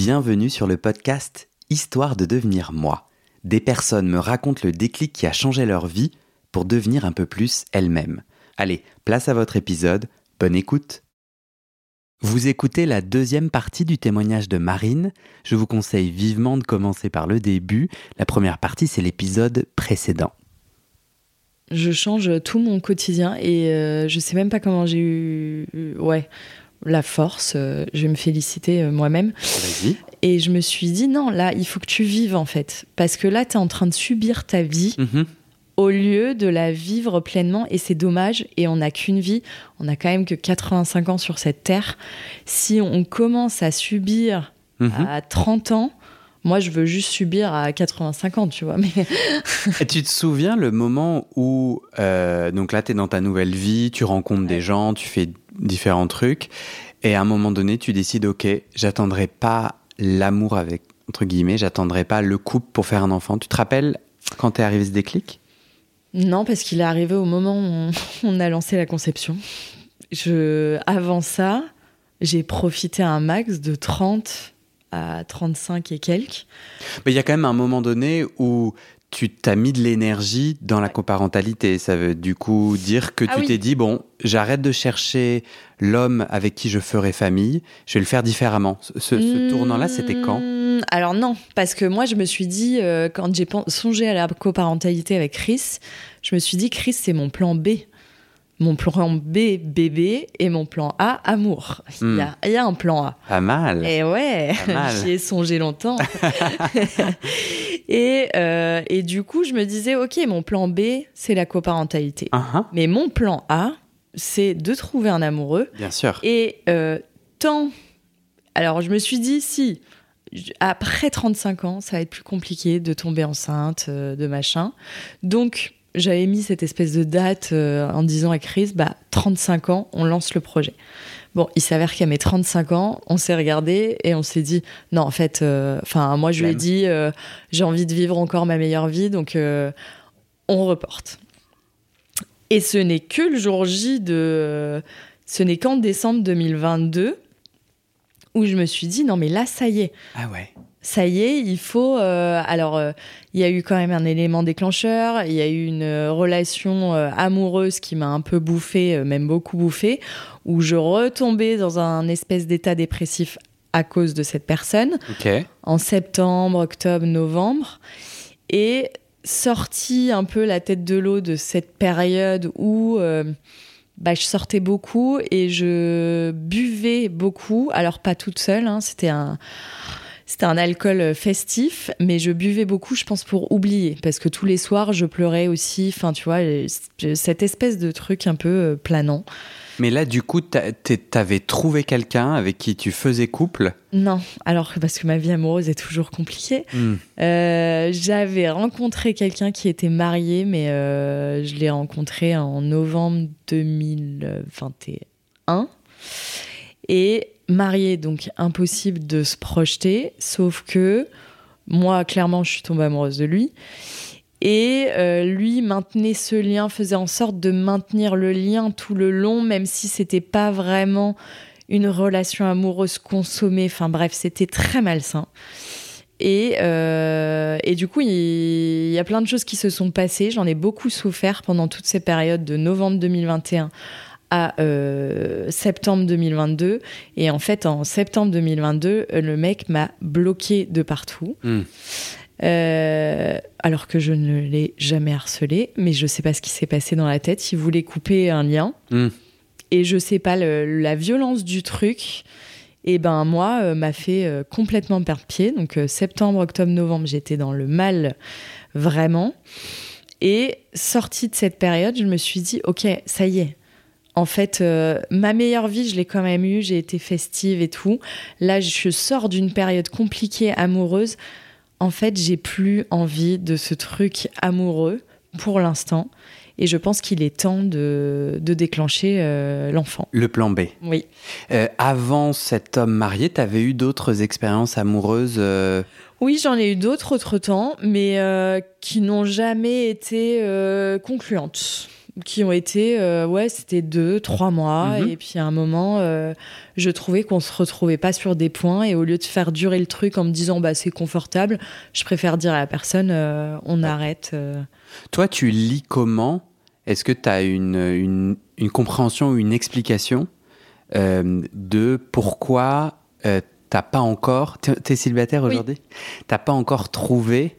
Bienvenue sur le podcast Histoire de devenir moi. Des personnes me racontent le déclic qui a changé leur vie pour devenir un peu plus elles-mêmes. Allez, place à votre épisode, bonne écoute. Vous écoutez la deuxième partie du témoignage de Marine. Je vous conseille vivement de commencer par le début. La première partie, c'est l'épisode précédent. Je change tout mon quotidien et euh, je sais même pas comment j'ai eu. Ouais, la force. euh, je vais me féliciter euh, moi-même. Et je me suis dit, non, là, il faut que tu vives en fait. Parce que là, tu es en train de subir ta vie Mhm. au lieu de la vivre pleinement. Et c'est dommage. Et on n'a qu'une vie. On n'a quand même que 85 ans sur cette terre. Si on commence à subir Mhm. à 30 ans, moi, je veux juste subir à 85 ans, tu vois. Mais Et tu te souviens le moment où, euh, donc là, tu es dans ta nouvelle vie, tu rencontres des gens, tu fais différents trucs, et à un moment donné, tu décides, ok, j'attendrai pas l'amour avec, entre guillemets, j'attendrai pas le couple pour faire un enfant. Tu te rappelles quand t'es arrivé ce déclic? Non, parce qu'il est arrivé au moment où on, on a lancé la conception. Je, avant ça, j'ai profité un max de 30 à 35 et quelques. Mais il y a quand même un moment donné où tu t'as mis de l'énergie dans la coparentalité. Ça veut du coup dire que Ah tu oui. t'es dit, bon, j'arrête de chercher l'homme avec qui je ferai famille, je vais le faire différemment. Ce, ce- ce tournant-là, c'était quand? Alors non, parce que moi je me suis dit, euh, quand j'ai songé à la coparentalité avec Chris, je me suis dit, Chris c'est mon plan B. Mon plan B, bébé, et mon plan A, amour. Il y, a, il y a un plan A. Pas mal. Et ouais, j'y ai songé longtemps. et, euh, et du coup, je me disais, ok, mon plan B, c'est la coparentalité. Ah, ah, Mais mon plan A, c'est de trouver un amoureux. bien sûr. Et euh, tant. Alors, je me suis dit, si, après 35 ans, ça va être plus compliqué de tomber enceinte, euh, de machin. Donc, j'avais mis cette espèce de date euh, en disant à Chris, bah, 35 ans, on lance le projet. Bon, il s'avère qu'à mes 35 ans, on s'est regardé et on s'est dit, non, en fait, euh, enfin, moi, je lui ai dit, euh, j'ai envie de vivre encore ma meilleure vie, donc on reporte. Et ce n'est que le jour J de. Ce n'est qu'en décembre 2022 où je me suis dit, non, mais là, ça y est. Ah ouais. Ça y est, il faut. euh, alors, euh, il y a eu quand même un élément déclencheur. Il y a eu une euh, relation amoureuse qui m'a un peu bouffé, euh, même beaucoup bouffé, où je retombais dans un espèce d'état dépressif à cause de cette personne en septembre, octobre, novembre. Et sorti un peu la tête de l'eau de cette période où euh, bah, je sortais beaucoup et je buvais beaucoup. Alors pas toute seule, hein, c'était un... C'était un alcool festif, mais je buvais beaucoup, je pense, pour oublier. Parce que tous les soirs, je pleurais aussi. Enfin, tu vois, cette espèce de truc un peu euh, planant. Mais là, du coup, t'avais trouvé quelqu'un avec qui tu faisais couple? Non, alors parce que ma vie amoureuse est toujours compliquée. Hmm. Euh, J'avais rencontré quelqu'un qui était marié, mais euh, je l'ai rencontré en novembre 2021. Et marié, donc impossible de se projeter, sauf que moi, clairement, je suis tombée amoureuse de lui. Et euh, lui maintenait ce lien, faisait en sorte de maintenir le lien tout le long, même si c'était pas vraiment une relation amoureuse consommée. Enfin bref, c'était très malsain. Et, euh, et du coup, il y a plein de choses qui se sont passées. J'en ai beaucoup souffert pendant toutes ces périodes de novembre 2021 à euh, septembre 2022. Et en fait, en septembre 2022, euh, le mec m'a bloqué de partout. Hmm. Euh, alors que je ne l'ai jamais harcelé, mais je sais pas ce qui s'est passé dans la tête. Il voulait couper un lien. Hmm. Et je sais pas, le- la violence du truc, et ben moi, euh, m'a fait euh, complètement perdre pied. Donc septembre, octobre, novembre, j'étais dans le mal vraiment. Et sortie de cette période, je me suis dit, ok, ça y est. En fait, euh, ma meilleure vie, je l'ai quand même eue. J'ai été festive et tout. Là, je sors d'une période compliquée amoureuse. En fait, j'ai plus envie de ce truc amoureux pour l'instant. Et je pense qu'il est temps de, de déclencher euh, l'enfant. Le plan B. Oui. Euh, avant cet homme marié, t'avais eu d'autres expériences amoureuses Oui, j'en ai eu d'autres autre temps, mais qui n'ont jamais été concluantes. Qui ont été, euh, ouais, c'était deux, trois mois. Mhm. Et puis à un moment, euh, je trouvais qu'on se retrouvait pas sur des points. Et au lieu de faire durer le truc en me disant, bah, c'est confortable, je préfère dire à la personne, euh, on arrête. Toi, tu lis comment? Est-ce que tu as une, une, une compréhension ou une explication de pourquoi t'as pas encore. T'es célibataire Oui. aujourd'hui? T'as pas encore trouvé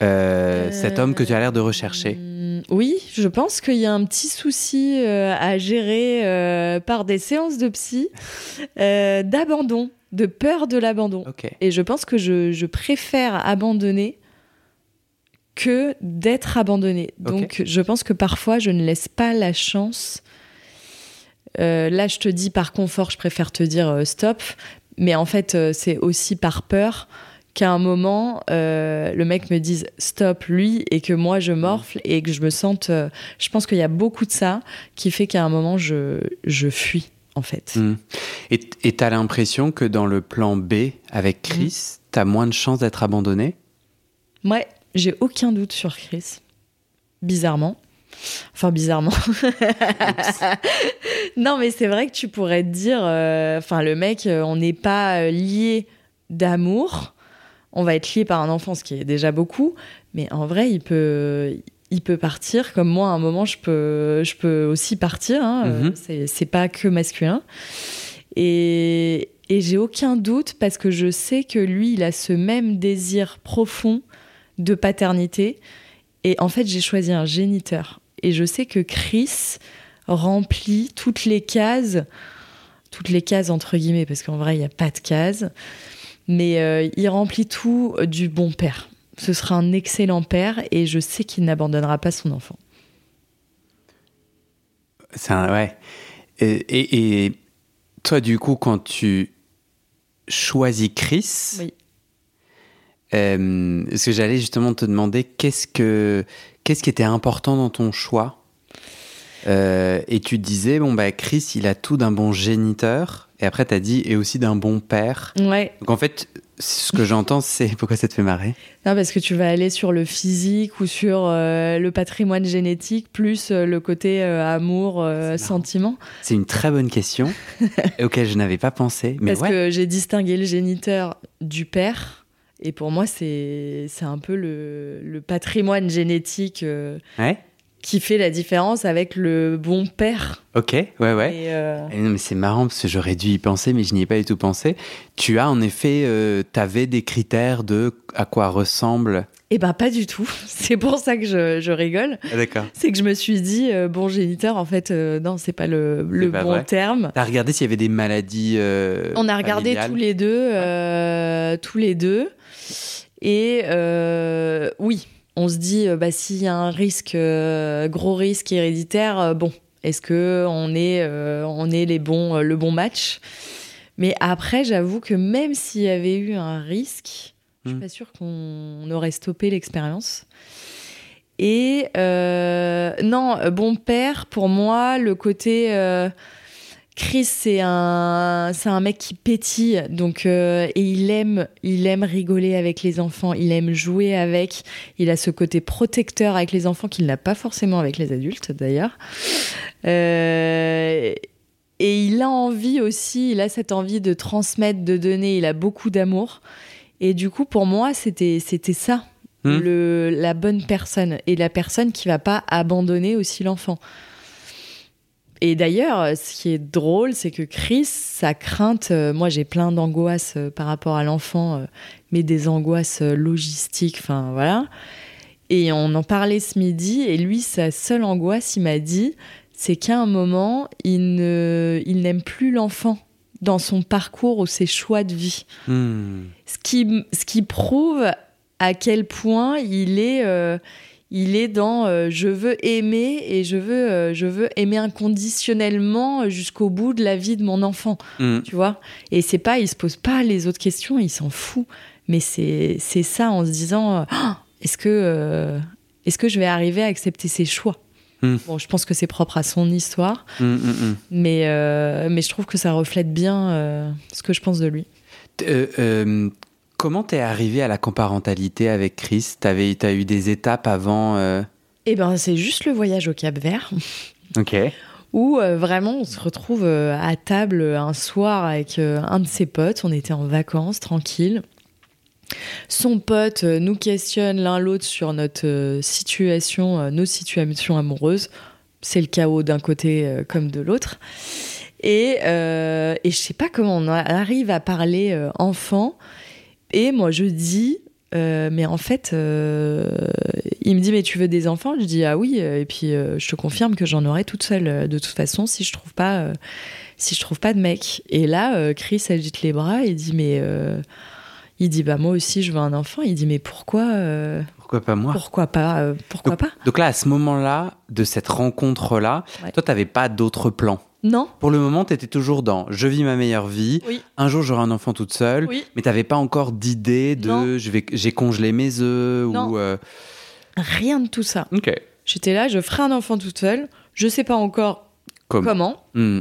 cet homme que tu as l'air de rechercher? Hum, Oui, je pense qu'il y a un petit souci euh, à gérer euh, par des séances de psy euh, d'abandon, de peur de l'abandon. Et je pense que je, je préfère abandonner que d'être abandonné. Donc je pense que parfois je ne laisse pas la chance. Euh, là, je te dis par confort, je préfère te dire euh, stop. Mais en fait, euh, c'est aussi par peur qu'à un moment, euh, le mec me dise stop lui et que moi je morfle et que je me sente. euh, je pense qu'il y a beaucoup de ça qui fait qu'à un moment je, je fuis en fait. Hmm. Et et t'as l'impression que dans le plan B avec Mm. Chris, t'as moins de chances d'être abandonné? Ouais, j'ai aucun doute sur Chris. Bizarrement. Enfin, bizarrement. non, mais c'est vrai que tu pourrais te dire, euh, enfin, le mec, on n'est pas lié d'amour. On va être lié par un enfant, ce qui est déjà beaucoup. Mais en vrai, il peut, il peut partir. Comme moi, à un moment, je peux, je peux aussi partir. hein. Euh, Mhm. C'est pas que masculin. Et, et j'ai aucun doute parce que je sais que lui, il a ce même désir profond de paternité. Et en fait, j'ai choisi un géniteur. Et je sais que Chris remplit toutes les cases, toutes les cases entre guillemets, parce qu'en vrai, il n'y a pas de cases. Mais euh, il remplit tout du bon père. Ce sera un excellent père et je sais qu'il n'abandonnera pas son enfant. C'est un- ouais. Et, et- et toi, du coup, quand tu choisis Chris, Oui. euh, parce que j'allais justement te demander qu'est-ce que qu'est-ce qui était important dans ton choix? Euh, et tu disais bon bah Chris, il a tout d'un bon géniteur. Et après, tu as dit et aussi d'un bon père. Ouais, Donc en fait, ce que j'entends, c'est pourquoi ça te fait marrer? non, parce que tu vas aller sur le physique ou sur euh, le patrimoine génétique, plus euh, le côté euh, amour, sentiment. C'est une très bonne question auquel je n'avais pas pensé. Mais Parce ouais. que j'ai distingué le géniteur du père. Et pour moi, c'est c'est un peu le, le patrimoine génétique Ouais. Qui fait la différence avec le bon père. Ok. Ouais ouais. Et, euh, Eh non, mais c'est marrant parce que j'aurais dû y penser, mais je n'y ai pas du tout pensé. Tu as en effet, euh, t'avais des critères de à quoi ressemble. eh ben, pas du tout. C'est pour ça que je, je rigole. Ah, D'accord. C'est que je me suis dit, euh, bon géniteur, en fait, euh, non, c'est pas le, le pas bon vrai. terme. T'as regardé s'il y avait des maladies. On a regardé familiales tous les deux, tous les deux. Et oui, on se dit, euh, bah, s'il y a un risque, euh, gros risque héréditaire, euh, bon, est-ce que on est, on est les bons, le bon match? Mais après, j'avoue que même s'il y avait eu un risque, je suis Hmm. pas sûre qu'on aurait stoppé l'expérience. Et euh, non, bon père, pour moi, le côté euh, Chris, c'est un, c'est un mec qui pétille, donc euh, et il aime, il aime rigoler avec les enfants, il aime jouer avec. Il a ce côté protecteur avec les enfants qu'il n'a pas forcément avec les adultes d'ailleurs. Euh, et il a envie aussi, il a cette envie de transmettre, de donner. Il a beaucoup d'amour. Et du coup, pour moi, c'était, c'était ça, Hmm. le, la bonne personne et la personne qui va pas abandonner aussi l'enfant. Et d'ailleurs, ce qui est drôle, c'est que Chris, sa crainte, euh, moi j'ai plein d'angoisses euh, par rapport à l'enfant, euh, mais des angoisses euh, logistiques, enfin voilà. Et on en parlait ce midi, et lui, sa seule angoisse, il m'a dit, c'est qu'à un moment, il ne, il n'aime plus l'enfant dans son parcours ou ses choix de vie. Hmm. Ce qui, ce qui prouve à quel point il est, euh, il est dans euh, je veux aimer et je veux, euh, je veux aimer inconditionnellement jusqu'au bout de la vie de mon enfant, Hmm. tu vois? Et c'est pas, il se pose pas les autres questions, il s'en fout. Mais c'est, c'est ça en se disant euh, Ah, est-ce que, euh, est-ce que je vais arriver à accepter ses choix? Hmm. Bon, je pense que c'est propre à son histoire, hmm. mais, euh, mais je trouve que ça reflète bien euh, ce que je pense de lui. Comment t'es arrivé à la coparentalité avec Chris? T'avais, t'as eu des étapes avant. euh, Eh ben, c'est juste le voyage au Cap Vert. Ok. où euh, vraiment on se retrouve euh, à table un soir avec un de ses potes. On était en vacances, tranquille. Son pote nous questionne l'un l'autre sur notre situation, nos situations amoureuses. C'est le chaos d'un côté comme de l'autre. Et, et je sais pas comment on arrive à parler enfant. Et moi je dis, euh, mais en fait, euh, il me dit, mais tu veux des enfants? Je dis, ah oui. euh, Et puis, euh, je te confirme que j'en aurai toute seule, de toute façon, si je trouve pas, si je trouve pas de mec. Et là, Chris agite les bras et dit, mais. il dit, bah moi aussi, je veux un enfant. Il dit, mais pourquoi Pourquoi pas moi? Pourquoi pas Pourquoi pas? Donc là, à ce moment-là, de cette rencontre-là, Ouais. toi, t'avais pas d'autres plans? Non Pour le moment, t'étais toujours dans je vis ma meilleure vie. Oui. Un jour, j'aurai un enfant toute seule. Oui. Mais t'avais pas encore d'idée de je vais j'ai congelé mes œufs Non. ou. euh, Rien de tout ça. Ok. J'étais là, je ferai un enfant toute seule. Je sais pas encore Comme. comment. Hmm.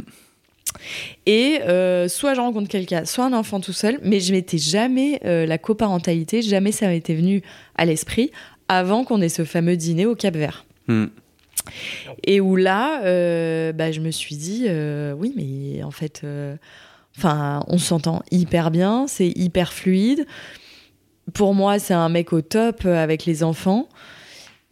Et euh, soit je rencontre quelqu'un, soit un enfant tout seul, mais je m'étais jamais euh, la coparentalité, jamais ça m'était venu à l'esprit avant qu'on ait ce fameux dîner au Cap Vert. Hmm. Et où là, euh, bah, je me suis dit, euh, oui, mais en fait, euh, enfin, on s'entend hyper bien, c'est hyper fluide. Pour moi, c'est un mec au top avec les enfants.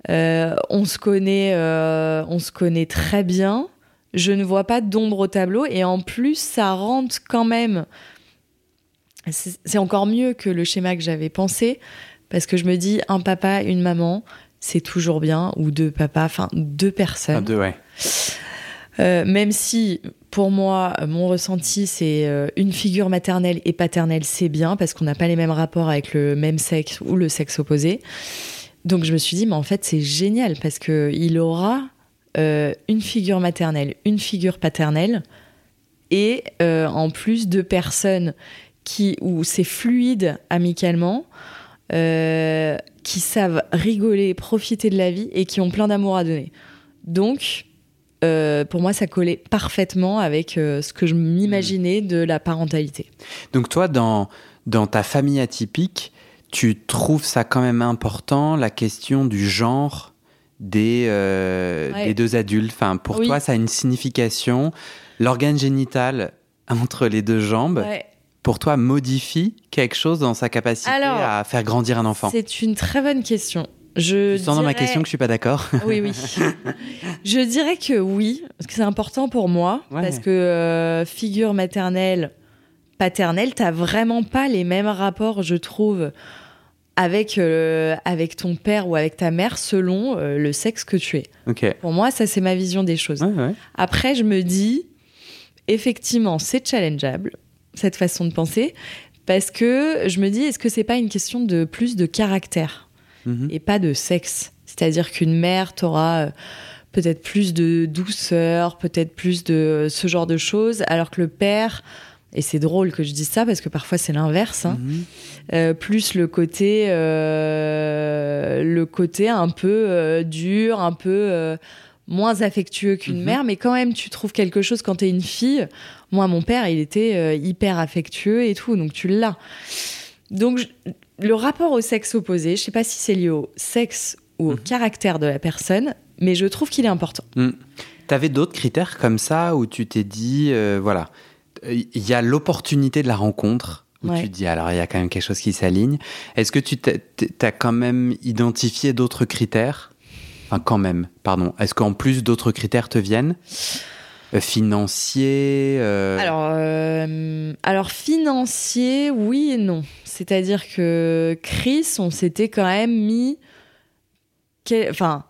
On se connaît, on se connaît très bien. Je ne vois pas d'ombre au tableau et en plus, ça rentre quand même. C'est encore mieux que le schéma que j'avais pensé parce que je me dis un papa, une maman, c'est toujours bien ou deux papas, enfin deux Un, personnes. deux, ouais. Euh, même si pour moi, mon ressenti, c'est euh, une figure maternelle et paternelle, c'est bien parce qu'on n'a pas les mêmes rapports avec le même sexe ou le sexe opposé. Donc je me suis dit, mais en fait, c'est génial parce que il aura euh, une figure maternelle, une figure paternelle et en plus deux personnes qui où c'est fluide amicalement. Euh, qui savent rigoler, profiter de la vie et qui ont plein d'amour à donner. Donc, euh, pour moi, ça collait parfaitement avec euh, ce que je m'imaginais de la parentalité. Donc toi, dans, dans ta famille atypique, tu trouves ça quand même important, la question du genre des, euh, Ouais. des deux adultes? Enfin, pour Oui. toi, ça a une signification. L'organe génital entre les deux jambes, Ouais. Pour toi, modifie quelque chose dans sa capacité Alors, à faire grandir un enfant C'est une très bonne question. Je Tu sens dans ma question que je suis pas d'accord Oui, oui. je dirais que oui, parce que c'est important pour moi, Ouais. parce que euh, figure maternelle, paternelle, t'as vraiment pas les mêmes rapports, je trouve, avec, euh, avec ton père ou avec ta mère selon euh, le sexe que tu es. Pour moi, ça, c'est ma vision des choses. Ouais, ouais. Après, je me dis, effectivement, c'est challengeable, cette façon de penser, parce que je me dis, est-ce que c'est pas une question de plus de caractère Mhm. et pas de sexe? C'est-à-dire qu'une mère, t'aura euh, peut-être plus de douceur, peut-être plus de ce genre de choses, alors que le père, et c'est drôle que je dise ça, parce que parfois c'est l'inverse, hein, Mhm. euh, plus le côté, euh, le côté un peu euh, dur, un peu moins affectueux qu'une Mhm. mère, mais quand même tu trouves quelque chose quand t'es une fille. Moi, mon père, il était euh, hyper affectueux et tout, donc tu l'as. Donc je- le rapport au sexe opposé, je sais pas si c'est lié au sexe ou au Mhm. caractère de la personne, mais je trouve qu'il est important. T'avais d'autres critères comme ça où tu t'es dit, euh, voilà, il y a l'opportunité de la rencontre. Où Ouais. tu te dis, alors il y a quand même quelque chose qui s'aligne. Est-ce que tu as quand même identifié d'autres critères? Enfin, quand même, pardon. Est-ce qu'en plus d'autres critères te viennent? Euh, Financiers euh, Alors, euh, alors financier, oui et non. C'est-à-dire que Chris, on s'était quand même mis, enfin,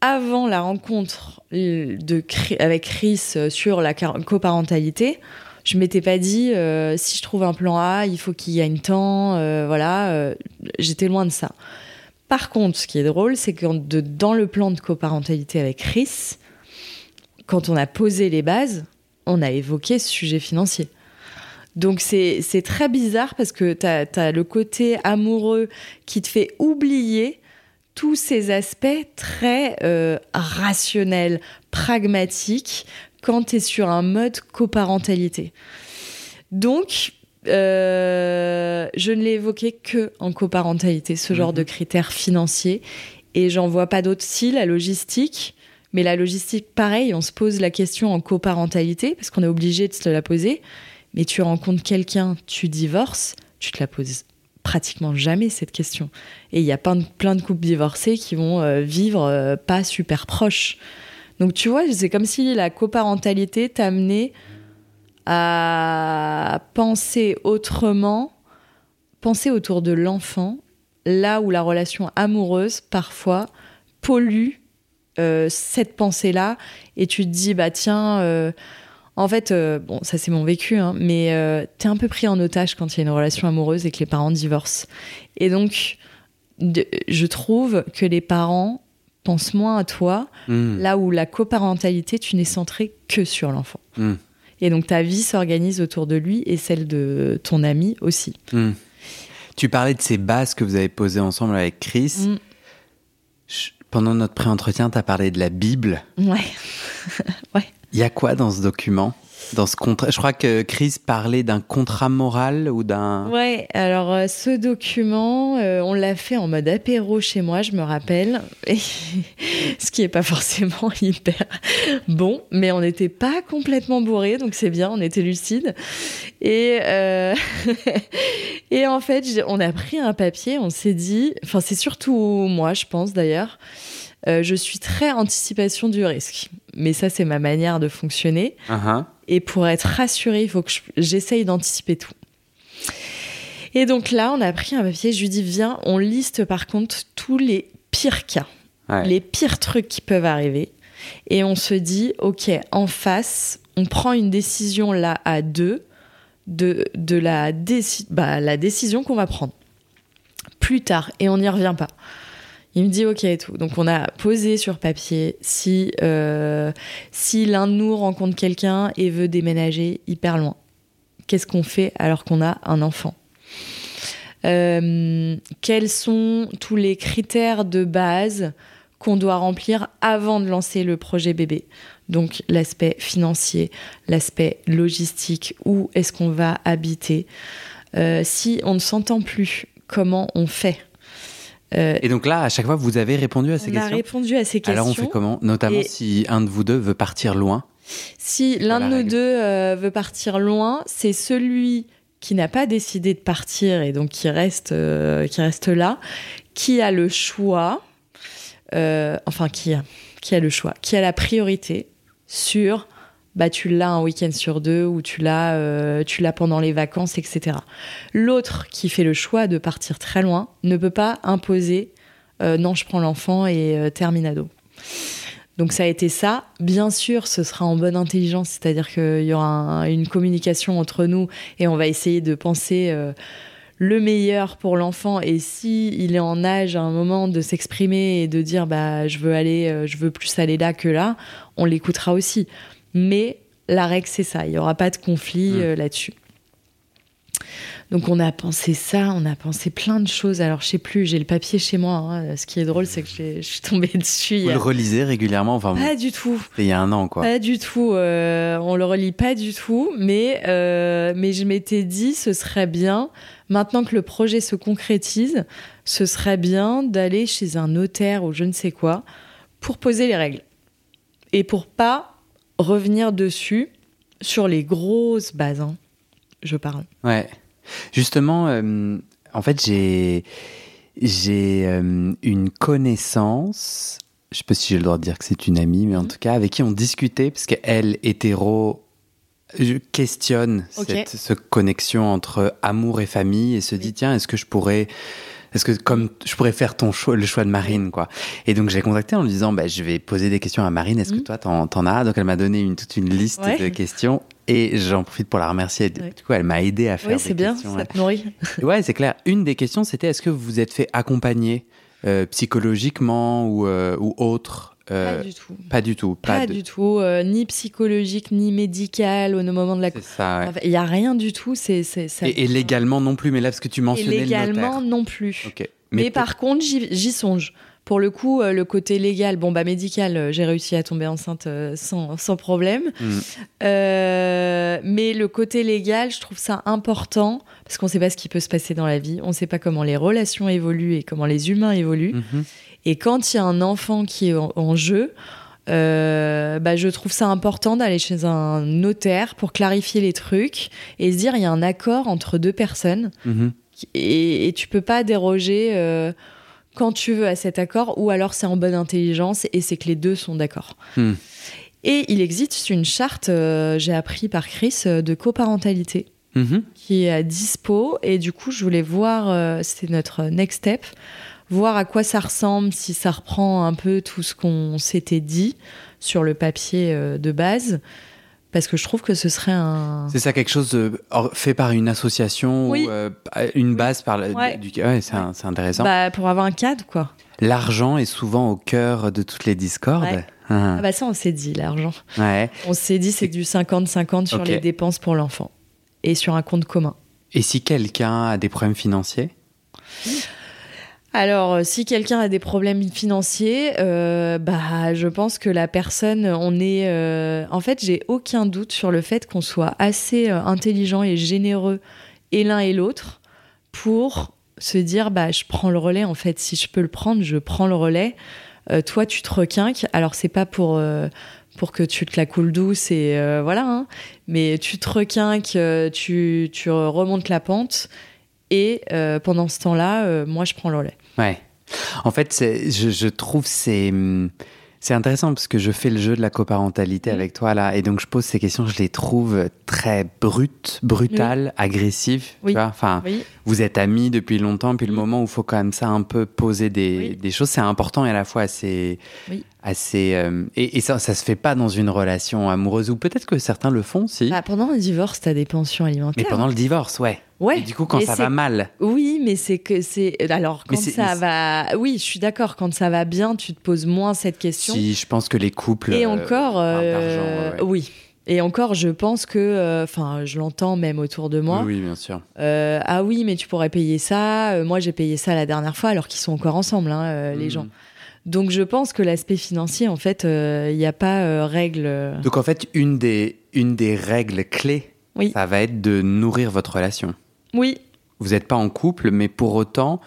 avant la rencontre de avec Chris euh, sur la coparentalité, je m'étais pas dit si je trouve un plan A, il faut qu'il gagne tant, voilà. J'étais loin de ça. Par contre, ce qui est drôle, c'est que dans le plan de coparentalité avec Chris, quand on a posé les bases, on a évoqué ce sujet financier. Donc c'est c'est très bizarre parce que tu as, le côté amoureux qui te fait oublier tous ces aspects très euh, rationnels, pragmatiques, quand tu es sur un mode coparentalité. Donc, euh, je ne l'ai évoqué que en coparentalité, ce genre Mhm. de critères financiers. Et j'en vois pas d'autres. Si, la logistique. Mais la logistique, pareil, on se pose la question en coparentalité, parce qu'on est obligé de se la poser. Mais tu rencontres quelqu'un, tu divorces, tu te la poses pratiquement jamais cette question. Et il y a plein de, plein de couples divorcés qui vont euh, vivre euh, pas super proches. Donc tu vois, c'est comme si la coparentalité t'amenait à penser autrement, penser autour de l'enfant, là où la relation amoureuse parfois pollue euh, cette pensée-là, et tu te dis bah tiens. En fait, euh, bon, ça c'est mon vécu, hein, mais euh, t'es un peu pris en otage quand il y a une relation amoureuse et que les parents divorcent. Et donc, je trouve que les parents pensent moins à toi, hmm. là où la coparentalité, tu n'es centré que sur l'enfant. Hmm. Et donc ta vie s'organise autour de lui et celle de ton ami aussi. Hmm. Tu parlais de ces bases que vous avez posées ensemble avec Chris. pendant notre pré-entretien, tu as parlé de la Bible. Ouais. ouais. Il y a quoi dans ce document? Dans ce contrat, je crois que Chris parlait d'un contrat moral ou d'un. Ouais, alors euh, ce document, euh, on l'a fait en mode apéro chez moi, je me rappelle, et ce qui est pas forcément hyper bon, mais on n'était pas complètement bourré, donc c'est bien, on était lucide. Et euh, et en fait, on a pris un papier, on s'est dit, enfin c'est surtout moi, je pense d'ailleurs. Je suis très anticipation du risque. Mais ça, c'est ma manière de fonctionner. Uh-huh. Et pour être rassurée, il faut que j'essaye d'anticiper tout. Et donc là, on a pris un papier, je lui dis, viens, on liste par contre tous les pires cas, les pires trucs qui peuvent arriver. Et on se dit, OK, en face, on prend une décision là à deux de, de la, bah, la décision qu'on va prendre. Plus tard, et on n'y revient pas. Il me dit ok et tout. Donc on a posé sur papier si euh, si l'un de nous rencontre quelqu'un et veut déménager hyper loin, qu'est-ce qu'on fait alors qu'on a un enfant? Euh, Quels sont tous les critères de base qu'on doit remplir avant de lancer le projet bébé? Donc l'aspect financier, l'aspect logistique, où est-ce qu'on va habiter? Euh, Si on ne s'entend plus, comment on fait? Euh, et donc là, à chaque fois, vous avez répondu à ces questions On a répondu à ces questions. Alors on fait comment Notamment si un de vous deux veut partir loin Si l'un de nous deux euh, veut partir loin, c'est celui qui n'a pas décidé de partir et donc qui reste, euh, qui reste là, qui a le choix, enfin qui a, qui a le choix, qui a la priorité sur bah tu l'as un week-end sur deux ou tu l'as euh, tu l'as pendant les vacances etc l'autre qui fait le choix de partir très loin ne peut pas imposer euh, non je prends l'enfant et euh, terminado donc ça a été ça. Bien sûr ce sera en bonne intelligence c'est-à-dire qu'il y aura une communication entre nous et on va essayer de penser le meilleur pour l'enfant. Et si il est en âge à un moment de s'exprimer et de dire bah je veux aller je veux plus aller là que là on l'écoutera aussi mais la règle, c'est ça. Il n'y aura pas de conflit euh, là-dessus. Donc on a pensé ça, on a pensé plein de choses. Alors je sais plus, j'ai le papier chez moi. Hein. Ce qui est drôle, c'est que je suis tombée dessus. Vous le relisez régulièrement enfin, Pas du tout. Il y a un an, quoi. Pas du tout. Euh, on le relit pas du tout. Mais, euh, mais je m'étais dit, ce serait bien, maintenant que le projet se concrétise, ce serait bien d'aller chez un notaire ou je ne sais quoi pour poser les règles. Et pour pas revenir dessus sur les grosses bases, hein, je parle. Ouais. Justement, euh, en fait, j'ai j'ai euh, une connaissance, je sais pas si j'ai le droit de dire que c'est une amie, mais en mhm. tout cas, avec qui on discutait, parce qu'elle, hétéro, je questionne cette, connexion entre amour et famille et se dit, tiens, est-ce que je pourrais est-ce que comme je pourrais faire ton choix, le choix de Marine, quoi. Et donc j'ai contacté en lui disant, bah, je vais poser des questions à Marine. Est-ce que mm. toi t'en, en as? Donc elle m'a donné une, toute une liste de questions. Et j'en profite pour la remercier. Du coup, elle m'a aidé à faire oui, c'est bien, Ça te nourrit. ouais, c'est clair. Une des questions, c'était est-ce que vous vous êtes fait accompagner euh, psychologiquement ou, euh, ou autre? Euh, pas du tout. Pas du tout. Pas, du tout. Euh, ni psychologique, ni médical au moment de la. C'est ça. Il n'y a rien du tout. C'est, c'est, et, légalement non plus. Mais là, parce que tu mentionnais. Et légalement non plus. Mais, par contre, j'y, songe. Pour le coup, euh, le côté légal, bon, bah, médical, j'ai réussi à tomber enceinte sans, sans problème. Mm. Euh, mais le côté légal, je trouve ça important parce qu'on ne sait pas ce qui peut se passer dans la vie. On ne sait pas comment les relations évoluent et comment les humains évoluent. Mhm. Et quand il y a un enfant qui est en, en jeu, euh, bah, je trouve ça important d'aller chez un notaire pour clarifier les trucs et se dire il y a un accord entre deux personnes Mhm. et, et tu peux pas déroger euh, quand tu veux à cet accord ou alors c'est en bonne intelligence et c'est que les deux sont d'accord. Hmm. Et il existe une charte, euh, j'ai appris par Chris, de coparentalité Mhm. qui est à dispo et du coup je voulais voir, c'était notre next step, voir à quoi ça ressemble, si ça reprend un peu tout ce qu'on s'était dit sur le papier euh, de base, parce que je trouve que ce serait un... C'est ça quelque chose de- fait par une association Oui. ou euh, une base par la- Ouais. du ouais, c'est c'est intéressant. Bah, pour avoir un cadre quoi. L'argent est souvent au cœur de toutes les discordes. Ouais. Ah. Ah bah ça on s'est dit l'argent. Ouais. On s'est dit c'est du 50-50 sur les dépenses pour l'enfant et sur un compte commun. Et si quelqu'un a des problèmes financiers? Alors, euh, si quelqu'un a des problèmes financiers, euh, bah, je pense que la personne, on est. euh, En fait, j'ai aucun doute sur le fait qu'on soit assez intelligent et généreux et l'un et l'autre pour se dire, bah, je prends le relais. En fait, si je peux le prendre, je prends le relais. Toi, tu te requinques. Alors, c'est pas pour. pour que tu te la coules douce et voilà, hein. mais tu te requinques, tu, tu remontes la pente et pendant ce temps-là, moi je prends le relais. Ouais. En fait, je, je trouve c'est hum, c'est intéressant parce que je fais le jeu de la coparentalité Mm. avec toi là, et donc je pose ces questions, je les trouve très brutes, brutales, agressives. tu Oui. vois. Enfin, Oui, vous êtes amis depuis longtemps, puis le Mm. moment où il faut quand même ça un peu poser des, des choses, c'est important et à la fois assez. Oui. assez euh, et, et ça, ça se fait pas dans une relation amoureuse, ou peut-être que certains le font, si. Bah, pendant un divorce, t'as des pensions mais alimentaires. pendant le divorce, ouais. Ouais. Et du coup, quand ça va mal. Oui, mais c'est que c'est. Alors, quand ça va. Oui, je suis d'accord. Quand ça va bien, tu te poses moins cette question. Si, je pense que les couples. Et euh, encore. euh, ouais. Oui. Et encore, je pense que. Enfin, je l'entends même autour de moi. Oui, oui, bien sûr. Euh, ah oui, mais tu pourrais payer ça. Euh, moi, j'ai payé ça la dernière fois, alors qu'ils sont encore ensemble, hein, euh, les Mm. gens. Donc, je pense que l'aspect financier, en fait, il n'y a pas euh, règle. euh, Donc en fait, une des, une des règles clés, Oui. ça va être de nourrir votre relation. Oui, Vous n'êtes pas en couple, mais pour autant,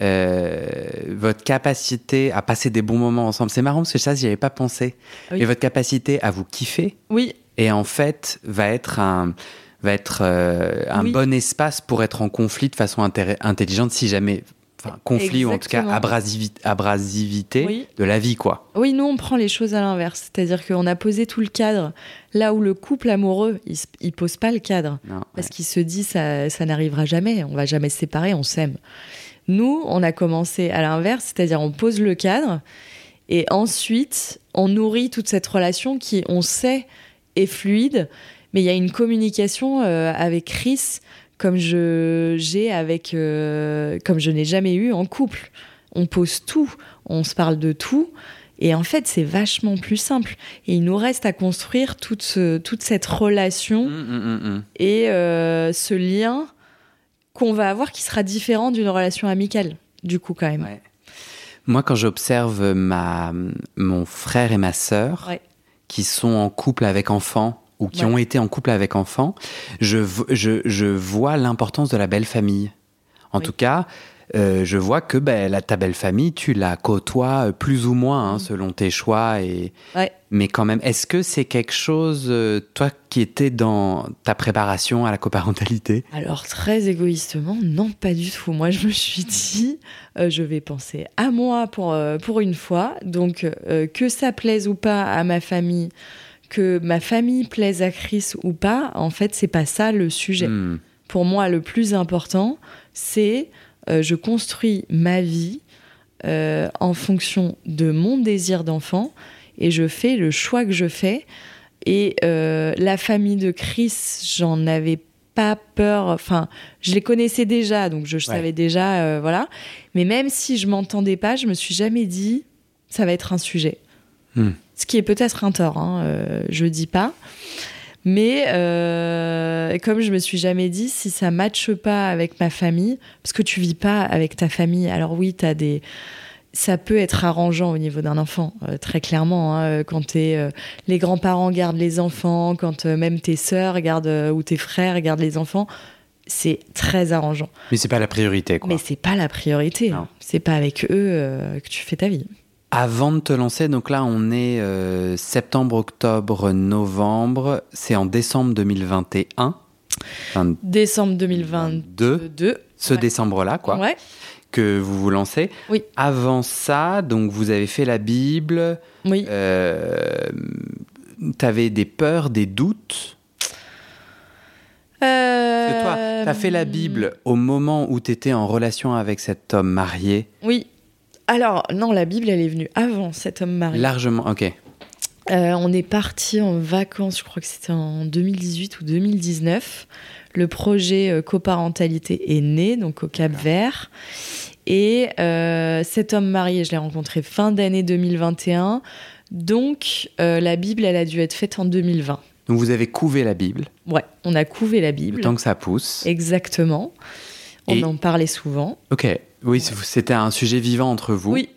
euh, votre capacité à passer des bons moments ensemble, c'est marrant parce que ça, j'y avais pas pensé. Oui. Mais votre capacité à vous kiffer, oui, et en fait, va être un va être euh, un Oui. bon espace pour être en conflit de façon intelligente si jamais enfin conflit ou en tout cas abrasivité Oui. de la vie quoi. Oui, nous, on prend les choses à l'inverse. C'est-à-dire qu'on a posé tout le cadre là où le couple amoureux, il, il pose pas le cadre. Non, Parce qu'il se dit, ça, ça n'arrivera jamais, on va jamais se séparer, on s'aime. Nous, on a commencé à l'inverse, c'est-à-dire on pose le cadre et ensuite on nourrit toute cette relation qui, on sait, est fluide, mais il y a une communication euh, avec Chris comme je j'ai avec euh, comme je n'ai jamais eu en couple. On pose tout, on se parle de tout. Et en fait, c'est vachement plus simple. Et il nous reste à construire toute, ce- toute cette relation hum, hum, hum. et euh, ce lien qu'on va avoir qui sera différent d'une relation amicale, du coup, quand même. Ouais. Moi, quand j'observe ma, mon frère et ma sœur Ouais. qui sont en couple avec enfants ou qui Ouais. ont été en couple avec enfants, je, je, je vois l'importance de la belle famille. En Oui. tout cas, euh, je vois que ben, la, ta belle famille, tu la côtoies euh, plus ou moins hein, Mm. selon tes choix. Et... Ouais. Mais quand même, est-ce que c'est quelque chose, euh, toi qui étais dans ta préparation à la coparentalité? Alors, très égoïstement, non, pas du tout. Moi, je me suis dit, euh, je vais penser à moi pour, pour une fois. Donc, que ça plaise ou pas à ma famille, que ma famille plaise à Chris ou pas, en fait, c'est pas ça le sujet. Hmm. pour moi, le plus important, c'est euh, je construis ma vie euh, en fonction de mon désir d'enfant et je fais le choix que je fais. Et euh, la famille de Chris, j'en avais pas peur. Enfin, je les connaissais déjà, donc je, je Ouais. savais déjà, euh, voilà. Mais même si je m'entendais pas, je me suis jamais dit ça va être un sujet. Hmm. Ce qui est peut-être un tort, hein, euh, je dis pas. Mais euh, comme je me suis jamais dit, si ça matche pas avec ma famille, parce que tu vis pas avec ta famille, alors oui, as des, ça peut être arrangeant au niveau d'un enfant, euh, très clairement. hein, quand euh, les grands-parents gardent les enfants, quand euh, même tes sœurs gardent ou tes frères gardent les enfants, c'est très arrangeant. Mais c'est pas la priorité, quoi. Mais c'est pas la priorité. Hein. C'est pas avec eux que tu fais ta vie. Avant de te lancer, donc là, on est euh, septembre, octobre, novembre. C'est en décembre 2021. Enfin, Décembre 2022. Deux. ce Ouais. décembre-là, quoi, Ouais. que vous vous lancez. Oui. Avant ça, donc vous avez fait la Bible. Oui. Euh, T'avais des peurs, des doutes. Parce que toi, t'as fait Euh, la Bible au moment où t'étais en relation avec cet homme marié. Oui. Alors, non, la Bible, elle est venue avant cet homme marié. Largement, ok. Euh, on est parti en vacances, je crois que c'était en 2018 ou 2019. Le projet euh, coparentalité est né, donc au Cap Vert. Et euh, cet homme marié, je l'ai rencontré fin d'année 2021. Donc, euh, la Bible, elle a dû être faite en 2020. Donc vous avez couvé la Bible, Ouais, on a couvé la le Bible. temps que ça pousse. Exactement. On Et- en parlait souvent. Ok, oui, c'était un sujet vivant entre vous. Oui.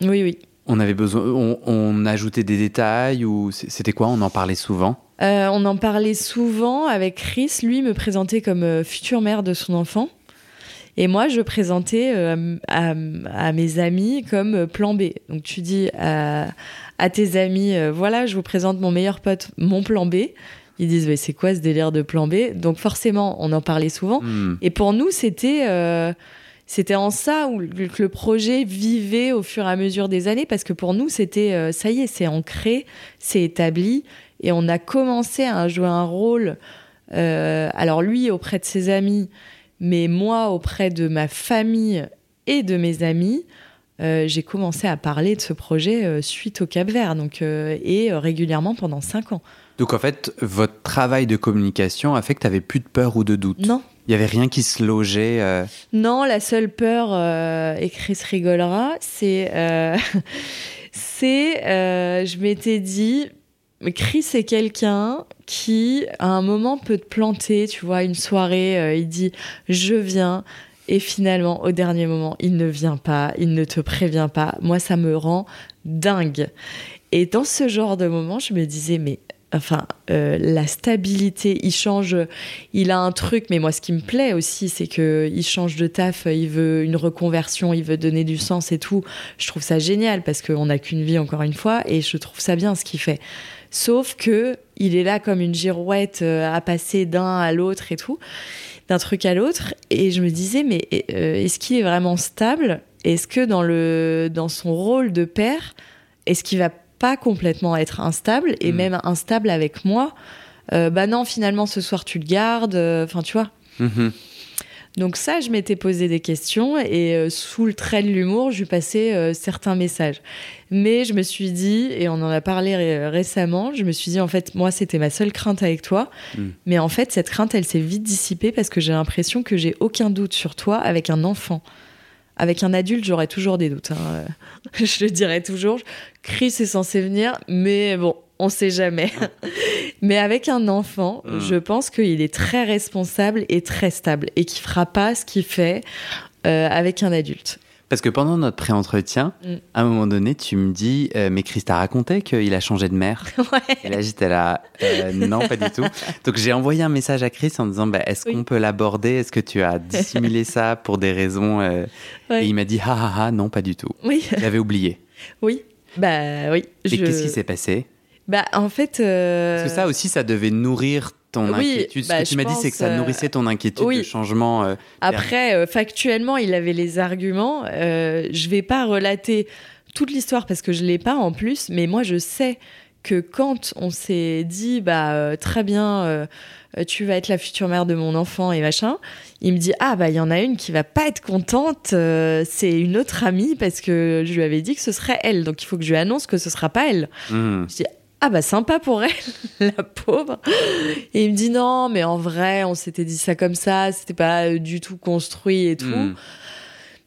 Oui, oui. On avait besoin, on, on ajoutait des détails ou c'était quoi? On en parlait souvent? Euh, on en parlait souvent avec Chris. Lui me présentait comme euh, future mère de son enfant. Et moi, je présentais euh, à, à mes amis comme plan B. Donc, tu dis à, à tes amis, voilà, je vous présente mon meilleur pote, mon plan B. Ils disent, mais c'est quoi ce délire de plan B? Donc, forcément, on en parlait souvent. Hmm. Et pour nous, c'était c'était en ça où le, projet vivait au fur et à mesure des années, parce que pour nous, c'était euh, ça y est, c'est ancré, c'est établi, et on a commencé à jouer un rôle. euh, alors lui auprès de ses amis, mais moi auprès de ma famille et de mes amis. euh, j'ai commencé à parler de ce projet suite au Cap Vert, donc et régulièrement pendant cinq ans. Donc en fait, votre travail de communication a fait que tu plus de peur ou de doute? Non, Il y avait rien qui se logeait. euh, Non, la seule peur, euh, et Chris rigolera, c'est. euh, c'est. euh, je m'étais dit. Chris est quelqu'un qui, à un moment, peut te planter, tu vois, une soirée, euh, il dit je viens, et finalement, au dernier moment, il ne vient pas, il ne te prévient pas. Moi, ça me rend dingue. Et dans ce genre de moment, je me disais, mais enfin, euh, la stabilité, il change, il a un truc, mais moi, ce qui me plaît aussi, c'est que il change de taf, il veut une reconversion, il veut donner du sens et tout. Je trouve ça génial parce qu'on n'a qu'une vie, encore une fois, et je trouve ça bien ce qu'il fait. Sauf que il est là comme une girouette euh, à passer d'un à l'autre et tout, d'un truc à l'autre. Et je me disais, mais euh, est-ce qu'il est vraiment stable? Est-ce que dans, le, dans son rôle de père, est-ce qu'il va pas complètement être instable et Mm. même instable avec moi Euh, Bah non, finalement, ce soir, tu le gardes. euh, Enfin, tu vois. mhm. Donc ça, je m'étais posé des questions et euh, sous le trait de l'humour, je lui passais euh, certains messages. Mais je me suis dit, et on en a parlé ré- récemment, je me suis dit, en fait, moi, c'était ma seule crainte avec toi. Mm. Mais en fait, cette crainte, elle s'est vite dissipée parce que j'ai l'impression que j'ai aucun doute sur toi avec un enfant. Avec un adulte, j'aurais toujours des doutes. hein. Je le dirais toujours. Chris est censé venir, mais bon, on sait jamais. mais avec un enfant, Mm. je pense qu'il est très responsable et très stable et qu'il fera pas ce qu'il fait euh, avec un adulte. Parce que pendant notre pré-entretien, Mm. à un moment donné, tu me dis, euh, mais Chris t'a raconté qu'il a changé de mère. ouais. Et là, j'étais là, euh, non, pas du tout. Donc, j'ai envoyé un message à Chris en disant, bah, est-ce Oui. qu'on peut l'aborder? Est-ce que tu as dissimulé ça pour des raisons euh, Ouais. Et il m'a dit, ah, ah, ah, non, pas du tout. Oui, J'avais oublié. oui. Bah oui. Et je- qu'est-ce qui s'est passé? Bah en fait. Parce que ça aussi, ça devait nourrir ton oui, inquiétude. Ce bah, que tu je m'as dit, c'est que ça pense, euh, nourrissait ton inquiétude oui. de changement. euh, Après, euh, factuellement, il avait les arguments. Euh, je vais pas relater toute l'histoire parce que je l'ai pas en plus, mais moi je sais que quand on s'est dit bah très bien, tu vas être la future mère de mon enfant et machin, il me dit ah bah il y en a une qui va pas être contente, c'est une autre amie parce que je lui avais dit que ce serait elle, donc il faut que je lui annonce que ce sera pas elle. hmm. Ah bah sympa pour elle, la pauvre. Et il me dit non, mais en vrai, on s'était dit ça comme ça, c'était pas euh, du tout construit et tout. Hmm.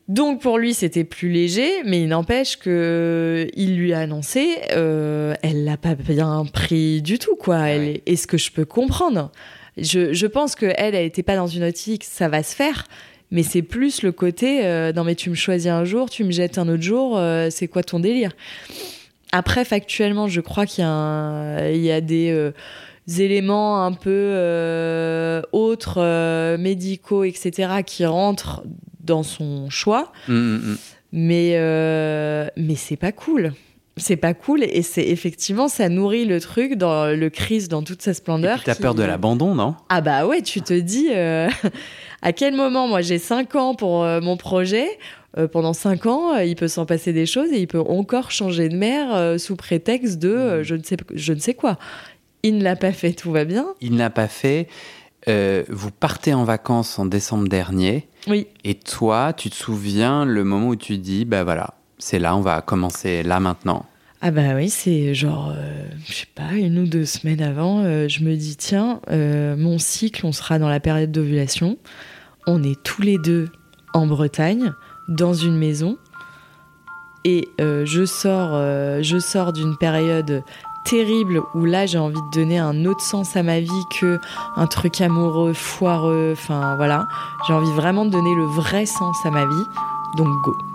Donc pour lui, c'était plus léger, mais il n'empêche que il lui a annoncé, euh, elle l'a pas bien pris du tout, quoi. Elle Ouais. est- Est-ce que je peux comprendre je, je pense que elle, elle était pas dans une optique, ça va se faire. Mais c'est plus le côté, euh, non mais tu me choisis un jour, tu me jettes un autre jour, euh, c'est quoi ton délire? Après, factuellement, je crois qu'il y, a un- il y a des euh, éléments un peu euh, autres, euh, médicaux, etc., qui rentrent dans son choix. Mm, mm, mm. Mais, mais c'est pas cool. C'est pas cool et c'est effectivement ça nourrit le truc dans le crise dans toute sa splendeur. t'as qui- peur de l'abandon, non? Ah bah ouais, tu te dis euh, à quel moment moi j'ai 5 ans pour euh, mon projet. euh, pendant 5 ans, il peut s'en passer des choses et il peut encore changer de mère euh, sous prétexte de euh, je, ne sais, je ne sais quoi. Il ne l'a pas fait, tout va bien. Il n'a pas fait. Vous partez en vacances en décembre dernier. Oui, Et toi, tu te souviens le moment où tu dis, bah voilà, c'est là, on va commencer là maintenant. Ah bah oui, c'est genre, euh, je sais pas, une ou deux semaines avant, euh, je me dis, tiens, euh, mon cycle, on sera dans la période d'ovulation. On est tous les deux en Bretagne, dans une maison. Et euh, je sors, je sors d'une période terrible où là, j'ai envie de donner un autre sens à ma vie que un truc amoureux, foireux. Enfin voilà, j'ai envie vraiment de donner le vrai sens à ma vie. Donc go.